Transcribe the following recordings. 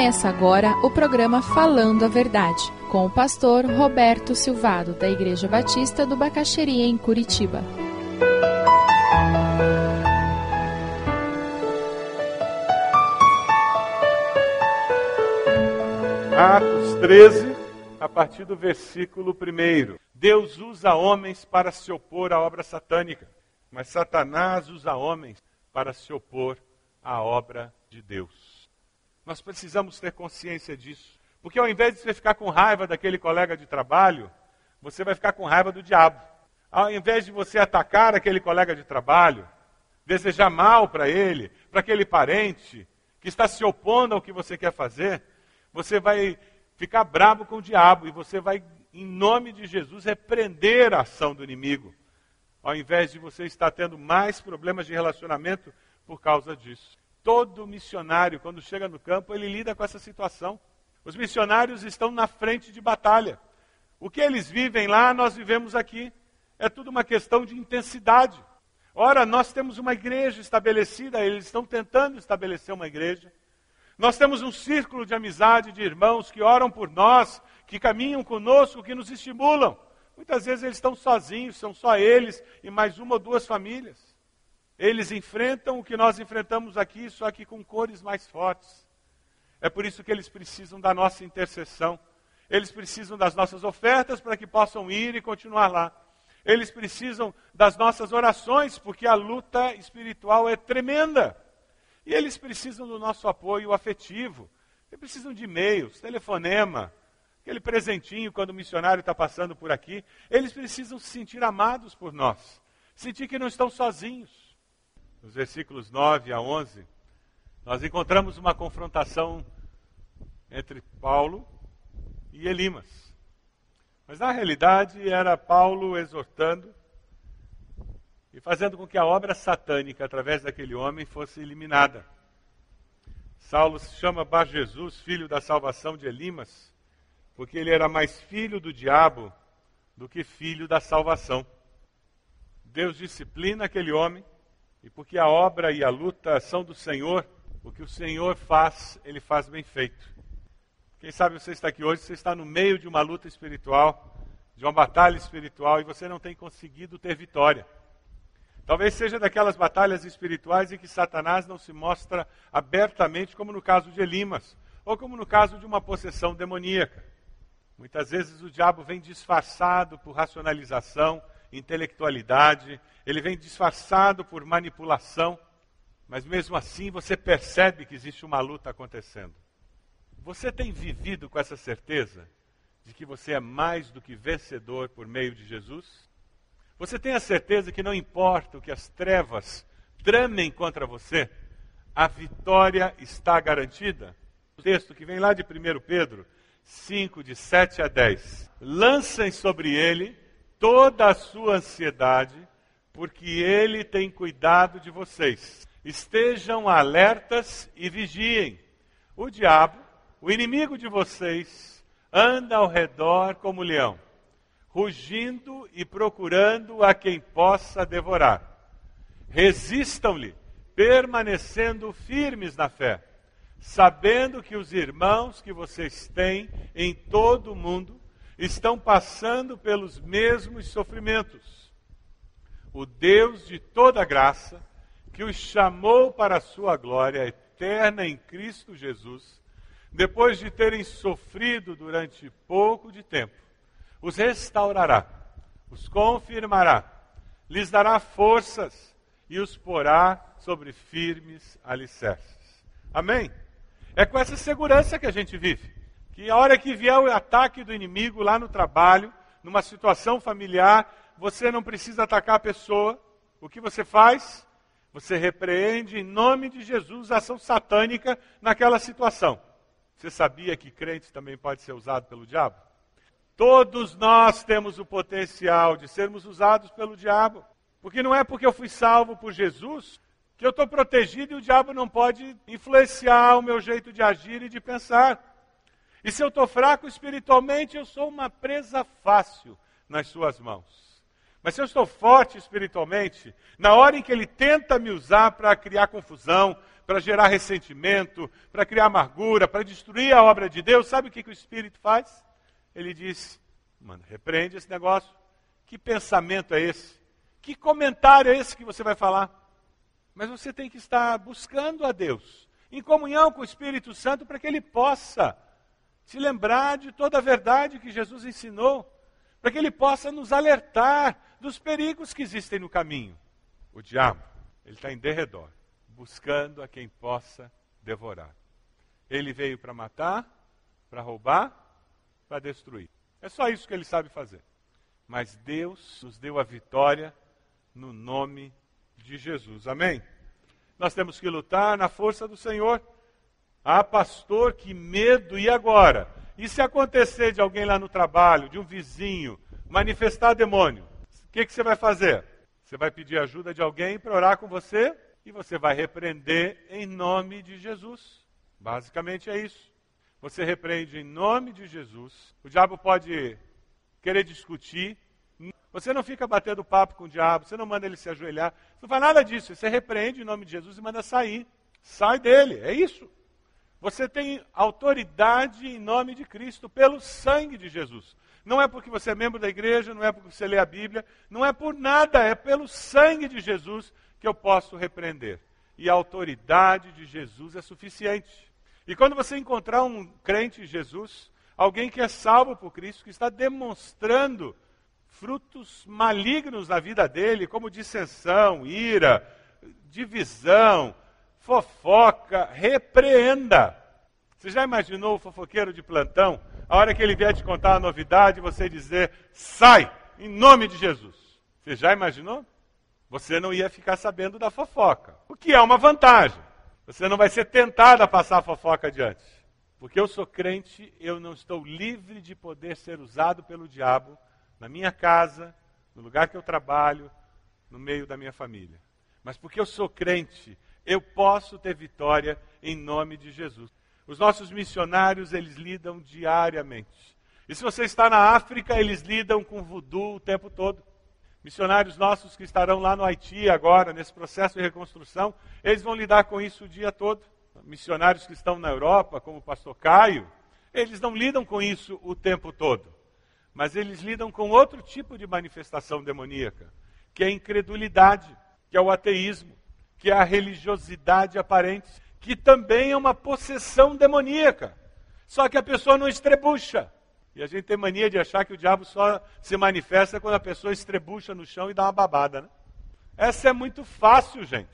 Começa agora o programa Falando a Verdade, com o pastor Roberto Silvado, da Igreja Batista do Bacaxeria, em Curitiba. Atos 13, a partir do versículo 1. Deus usa homens para se opor à obra satânica, mas Satanás usa homens para se opor à obra de Deus. Nós precisamos ter consciência disso. Porque ao invés de você ficar com raiva daquele colega de trabalho, você vai ficar com raiva do diabo. Ao invés de você atacar aquele colega de trabalho, desejar mal para ele, para aquele parente que está se opondo ao que você quer fazer, você vai ficar bravo com o diabo e você vai, em nome de Jesus, repreender a ação do inimigo. Ao invés de você estar tendo mais problemas de relacionamento por causa disso. Todo missionário, quando chega no campo, ele lida com essa situação. Os missionários estão na frente de batalha. O que eles vivem lá, nós vivemos aqui. É tudo uma questão de intensidade. Ora, nós temos uma igreja estabelecida, eles estão tentando estabelecer uma igreja. Nós temos um círculo de amizade de irmãos que oram por nós, que caminham conosco, que nos estimulam. Muitas vezes eles estão sozinhos, são só eles e mais uma ou duas famílias. Eles enfrentam o que nós enfrentamos aqui, só que com cores mais fortes. É por isso que eles precisam da nossa intercessão. Eles precisam das nossas ofertas para que possam ir e continuar lá. Eles precisam das nossas orações, porque a luta espiritual é tremenda. E eles precisam do nosso apoio afetivo. Eles precisam de e-mails, telefonema, aquele presentinho quando o missionário está passando por aqui. Eles precisam se sentir amados por nós, sentir que não estão sozinhos nos versículos 9 a 11, nós encontramos uma confrontação entre Paulo e Elimas. Mas na realidade era Paulo exortando e fazendo com que a obra satânica através daquele homem fosse eliminada. Saulo se chama Bar Jesus, filho da salvação de Elimas, porque ele era mais filho do diabo do que filho da salvação. Deus disciplina aquele homem e porque a obra e a luta são do Senhor, o que o Senhor faz, ele faz bem feito. Quem sabe você está aqui hoje, você está no meio de uma luta espiritual, de uma batalha espiritual, e você não tem conseguido ter vitória. Talvez seja daquelas batalhas espirituais em que Satanás não se mostra abertamente, como no caso de Elimas, ou como no caso de uma possessão demoníaca. Muitas vezes o diabo vem disfarçado por racionalização, intelectualidade, ele vem disfarçado por manipulação, mas mesmo assim você percebe que existe uma luta acontecendo. Você tem vivido com essa certeza de que você é mais do que vencedor por meio de Jesus? Você tem a certeza que não importa o que as trevas tramem contra você, a vitória está garantida? O texto que vem lá de 1 Pedro 5, de 7 a 10. Lancem sobre ele toda a sua ansiedade, porque ele tem cuidado de vocês. Estejam alertas e vigiem. O diabo, o inimigo de vocês, anda ao redor como leão, rugindo e procurando a quem possa devorar. Resistam-lhe, permanecendo firmes na fé, sabendo que os irmãos que vocês têm em todo o mundo estão passando pelos mesmos sofrimentos. O Deus de toda graça, que os chamou para a sua glória eterna em Cristo Jesus, depois de terem sofrido durante pouco de tempo, os restaurará, os confirmará, lhes dará forças e os porá sobre firmes alicerces. Amém? É com essa segurança que a gente vive que a hora que vier o ataque do inimigo lá no trabalho, numa situação familiar, você não precisa atacar a pessoa. O que você faz? Você repreende em nome de Jesus a ação satânica naquela situação. Você sabia que crente também pode ser usado pelo diabo? Todos nós temos o potencial de sermos usados pelo diabo. Porque não é porque eu fui salvo por Jesus que eu estou protegido e o diabo não pode influenciar o meu jeito de agir e de pensar. E se eu estou fraco espiritualmente, eu sou uma presa fácil nas suas mãos. Mas se eu estou forte espiritualmente, na hora em que ele tenta me usar para criar confusão, para gerar ressentimento, para criar amargura, para destruir a obra de Deus, sabe o que, que o Espírito faz? Ele diz: mano, repreende esse negócio. Que pensamento é esse? Que comentário é esse que você vai falar? Mas você tem que estar buscando a Deus, em comunhão com o Espírito Santo, para que ele possa se lembrar de toda a verdade que Jesus ensinou, para que ele possa nos alertar dos perigos que existem no caminho. O diabo, ele está em derredor, buscando a quem possa devorar. Ele veio para matar, para roubar, para destruir. É só isso que ele sabe fazer. Mas Deus nos deu a vitória no nome de Jesus. Amém? Nós temos que lutar na força do Senhor. Ah, pastor, que medo! E agora? E se acontecer de alguém lá no trabalho, de um vizinho, manifestar demônio? O que, que você vai fazer? Você vai pedir ajuda de alguém para orar com você e você vai repreender em nome de Jesus. Basicamente é isso. Você repreende em nome de Jesus. O diabo pode querer discutir. Você não fica batendo papo com o diabo, você não manda ele se ajoelhar, você não faz nada disso. Você repreende em nome de Jesus e manda sair. Sai dele, é isso. Você tem autoridade em nome de Cristo, pelo sangue de Jesus. Não é porque você é membro da igreja, não é porque você lê a Bíblia, não é por nada, é pelo sangue de Jesus que eu posso repreender. E a autoridade de Jesus é suficiente. E quando você encontrar um crente em Jesus, alguém que é salvo por Cristo, que está demonstrando frutos malignos na vida dele, como dissensão, ira, divisão, fofoca, repreenda. Você já imaginou o fofoqueiro de plantão? A hora que ele vier te contar a novidade, você dizer, sai, em nome de Jesus. Você já imaginou? Você não ia ficar sabendo da fofoca. O que é uma vantagem. Você não vai ser tentado a passar a fofoca adiante. Porque eu sou crente, eu não estou livre de poder ser usado pelo diabo na minha casa, no lugar que eu trabalho, no meio da minha família. Mas porque eu sou crente, eu posso ter vitória em nome de Jesus. Os nossos missionários, eles lidam diariamente. E se você está na África, eles lidam com voodoo o tempo todo. Missionários nossos que estarão lá no Haiti agora, nesse processo de reconstrução, eles vão lidar com isso o dia todo. Missionários que estão na Europa, como o pastor Caio, eles não lidam com isso o tempo todo. Mas eles lidam com outro tipo de manifestação demoníaca, que é a incredulidade, que é o ateísmo que é a religiosidade aparente, que também é uma possessão demoníaca. Só que a pessoa não estrebucha. E a gente tem mania de achar que o diabo só se manifesta quando a pessoa estrebucha no chão e dá uma babada, né? Essa é muito fácil, gente.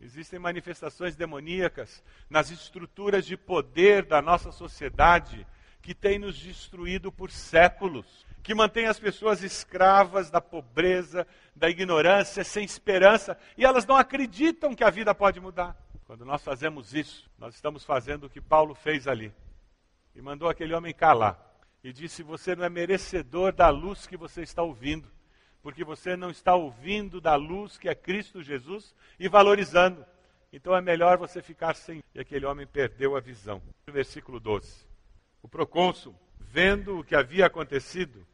Existem manifestações demoníacas nas estruturas de poder da nossa sociedade que têm nos destruído por séculos que mantém as pessoas escravas da pobreza, da ignorância, sem esperança, e elas não acreditam que a vida pode mudar. Quando nós fazemos isso, nós estamos fazendo o que Paulo fez ali. E mandou aquele homem calar. E disse: Você não é merecedor da luz que você está ouvindo, porque você não está ouvindo da luz que é Cristo Jesus e valorizando. Então é melhor você ficar sem. E aquele homem perdeu a visão. Versículo 12. O procônsul, vendo o que havia acontecido,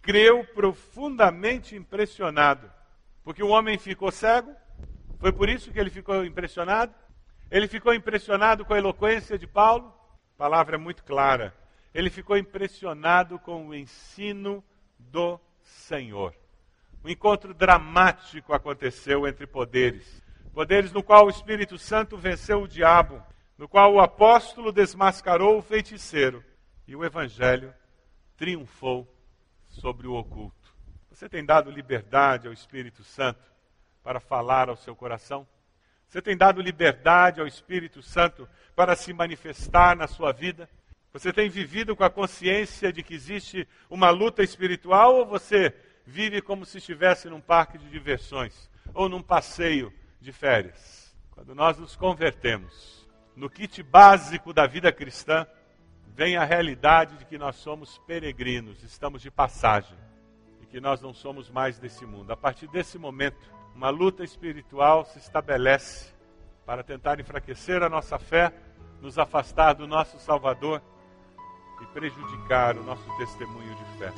creu profundamente impressionado. Porque o homem ficou cego, foi por isso que ele ficou impressionado. Ele ficou impressionado com a eloquência de Paulo, palavra muito clara. Ele ficou impressionado com o ensino do Senhor. Um encontro dramático aconteceu entre poderes. Poderes no qual o Espírito Santo venceu o diabo, no qual o apóstolo desmascarou o feiticeiro e o evangelho triunfou sobre o oculto. Você tem dado liberdade ao Espírito Santo para falar ao seu coração? Você tem dado liberdade ao Espírito Santo para se manifestar na sua vida? Você tem vivido com a consciência de que existe uma luta espiritual ou você vive como se estivesse num parque de diversões ou num passeio de férias? Quando nós nos convertemos no kit básico da vida cristã, vem a realidade de que nós somos peregrinos, estamos de passagem e que nós não somos mais desse mundo. A partir desse momento, uma luta espiritual se estabelece para tentar enfraquecer a nossa fé, nos afastar do nosso Salvador e prejudicar o nosso testemunho de fé.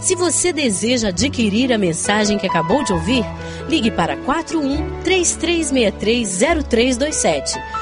Se você deseja adquirir a mensagem que acabou de ouvir, ligue para 41 3363 0327.